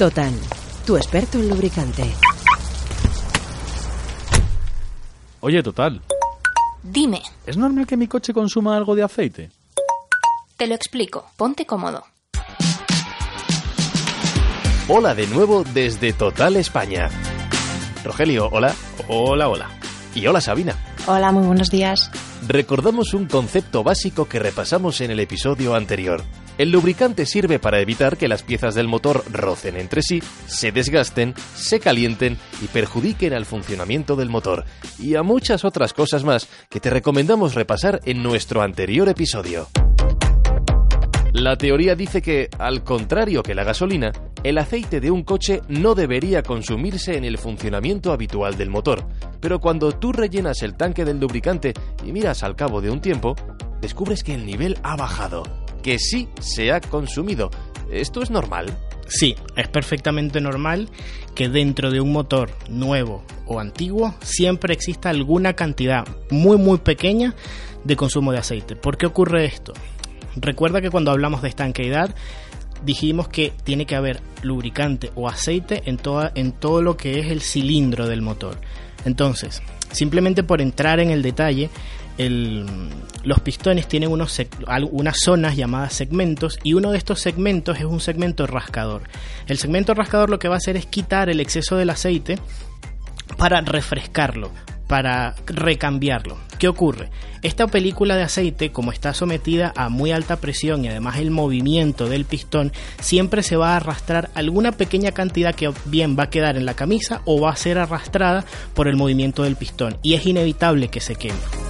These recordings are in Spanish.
Total, tu experto en lubricante. Oye, Total, Dime, ¿es normal que mi coche consuma algo de aceite? te lo explico. Ponte cómodo. Hola de nuevo desde Total España. Rogelio, hola. Hola, hola. Y hola Sabina. Hola, muy buenos días. Recordamos un concepto básico que repasamos en el episodio anterior. El lubricante sirve para evitar que las piezas del motor rocen entre sí, se desgasten, se calienten y perjudiquen al funcionamiento del motor, y a muchas otras cosas más que te recomendamos repasar en nuestro anterior episodio. La teoría dice que, al contrario que la gasolina, el aceite de un coche no debería consumirse en el funcionamiento habitual del motor, pero cuando tú rellenas el tanque del lubricante y miras al cabo de un tiempo, descubres que el nivel ha bajado, que sí se ha consumido. ¿Esto es normal? Sí, es perfectamente normal que dentro de un motor nuevo o antiguo siempre exista alguna cantidad muy muy pequeña de consumo de aceite. ¿Por qué ocurre esto? Recuerda que cuando hablamos de estanqueidad dijimos que tiene que haber lubricante o aceite en, toda, en todo lo que es el cilindro del motor. Entonces, simplemente por entrar en el detalle, el- los pistones tienen unas zonas llamadas segmentos y uno de estos segmentos es un segmento rascador. El segmento rascador lo que va a hacer es quitar el exceso del aceite para refrescarlo, para recambiarlo. ¿Qué ocurre? Esta película de aceite, como está sometida a muy alta presión y además el movimiento del pistón, siempre se va a arrastrar alguna pequeña cantidad que bien va a quedar en la camisa o va a ser arrastrada por el movimiento del pistón y es inevitable que se queme.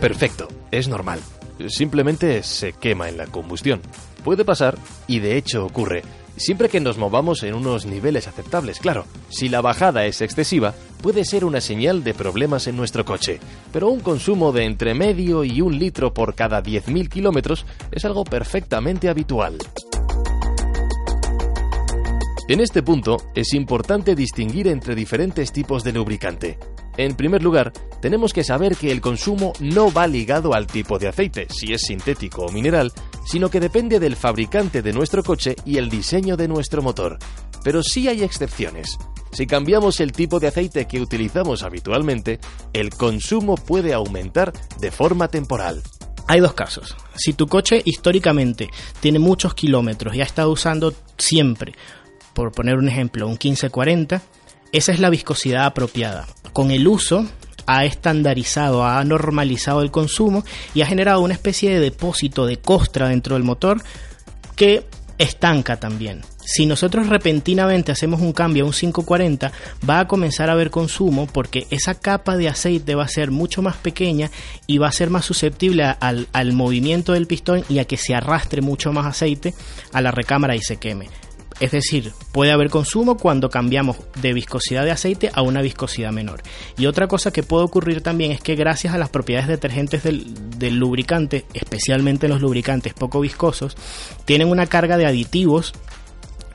Perfecto, es normal. Simplemente se quema en la combustión. Puede pasar, y de hecho ocurre, siempre que nos movamos en unos niveles aceptables, claro. Si la bajada es excesiva, puede ser una señal de problemas en nuestro coche, pero un consumo de entre medio y un litro por cada 10.000 kilómetros es algo perfectamente habitual. En este punto es importante distinguir entre diferentes tipos de lubricante. En primer lugar, tenemos que saber que el consumo no va ligado al tipo de aceite, si es sintético o mineral, sino que depende del fabricante de nuestro coche y el diseño de nuestro motor. Pero sí hay excepciones. Si cambiamos el tipo de aceite que utilizamos habitualmente, el consumo puede aumentar de forma temporal. Hay dos casos. Si tu coche históricamente tiene muchos kilómetros y ha estado usando siempre, por poner un ejemplo, un 1540, esa es la viscosidad apropiada. Con el uso ha estandarizado, ha normalizado el consumo y ha generado una especie de depósito de costra dentro del motor que estanca también. Si nosotros repentinamente hacemos un cambio a un 540, va a comenzar a haber consumo porque esa capa de aceite va a ser mucho más pequeña y va a ser más susceptible al, al movimiento del pistón y a que se arrastre mucho más aceite a la recámara y se queme. Es decir, puede haber consumo cuando cambiamos de viscosidad de aceite a una viscosidad menor. Y otra cosa que puede ocurrir también es que gracias a las propiedades detergentes del, lubricante, especialmente los lubricantes poco viscosos, tienen una carga de aditivos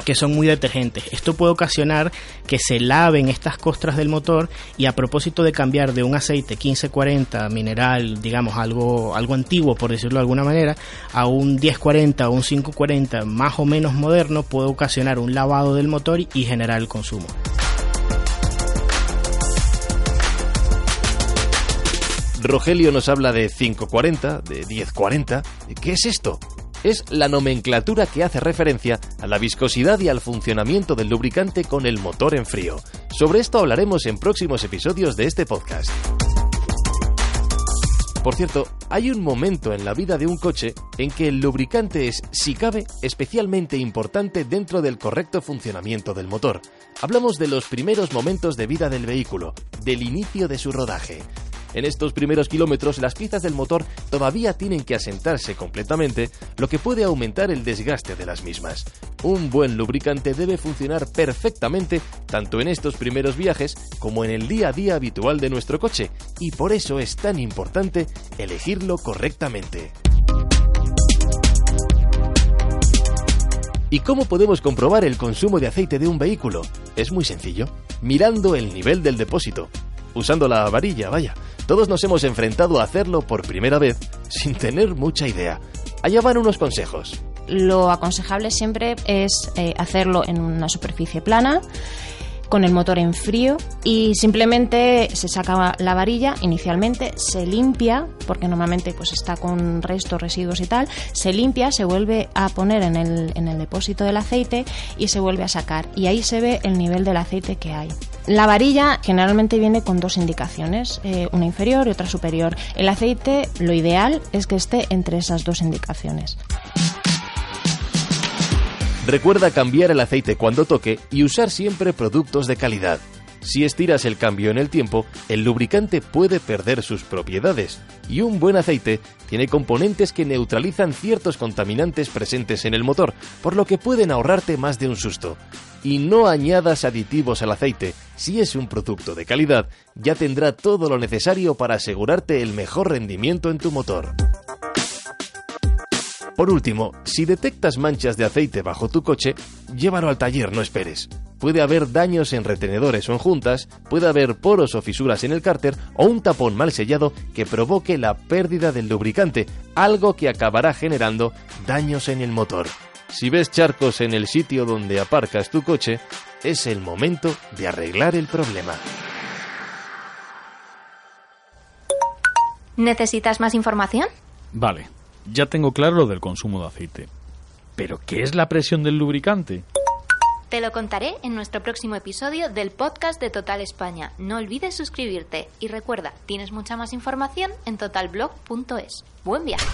que son muy detergentes. Esto puede ocasionar que se laven estas costras del motor y a propósito de cambiar de un aceite 1540 mineral, digamos algo algo antiguo por decirlo de alguna manera, a un 1040 o un 540 más o menos moderno puede ocasionar un lavado del motor y generar el consumo. Rogelio nos habla de 540, de 1040. ¿Qué es esto? Es la nomenclatura que hace referencia a la viscosidad y al funcionamiento del lubricante con el motor en frío. Sobre esto hablaremos en próximos episodios de este podcast. Por cierto, hay un momento en la vida de un coche en que el lubricante es, si cabe, especialmente importante dentro del correcto funcionamiento del motor. Hablamos de los primeros momentos de vida del vehículo, del inicio de su rodaje. En estos primeros kilómetros las piezas del motor todavía tienen que asentarse completamente, lo que puede aumentar el desgaste de las mismas. Un buen lubricante debe funcionar perfectamente tanto en estos primeros viajes como en el día a día habitual de nuestro coche, y por eso es tan importante elegirlo correctamente. ¿Y cómo podemos comprobar el consumo de aceite de un vehículo? Es muy sencillo, mirando el nivel del depósito. Usando la varilla, vaya. Todos nos hemos enfrentado a hacerlo por primera vez sin tener mucha idea. Allá van unos consejos. lo aconsejable siempre es eh, hacerlo en una superficie plana con el motor en frío y simplemente se saca la varilla inicialmente, se limpia, porque normalmente pues está con restos, residuos y tal, se limpia, se vuelve a poner en el, en el depósito del aceite y se vuelve a sacar y ahí se ve el nivel del aceite que hay. La varilla generalmente viene con dos indicaciones, eh, una inferior y otra superior. El aceite lo ideal es que esté entre esas dos indicaciones. Recuerda cambiar el aceite cuando toque y usar siempre productos de calidad. Si estiras el cambio en el tiempo, el lubricante puede perder sus propiedades y un buen aceite tiene componentes que neutralizan ciertos contaminantes presentes en el motor, por lo que pueden ahorrarte más de un susto. Y no añadas aditivos al aceite. Si es un producto de calidad, ya tendrá todo lo necesario para asegurarte el mejor rendimiento en tu motor. Por último, si detectas manchas de aceite bajo tu coche, llévalo al taller, no esperes. Puede haber daños en retenedores o en juntas, puede haber poros o fisuras en el cárter o un tapón mal sellado que provoque la pérdida del lubricante, algo que acabará generando daños en el motor. Si ves charcos en el sitio donde aparcas tu coche, es el momento de arreglar el problema. ¿Necesitas más información? Vale, ya tengo claro lo del consumo de aceite. ¿Pero qué es la presión del lubricante? Te lo contaré en nuestro próximo episodio del podcast de Total España. No olvides suscribirte y recuerda, tienes mucha más información en totalblog.es. Buen viaje.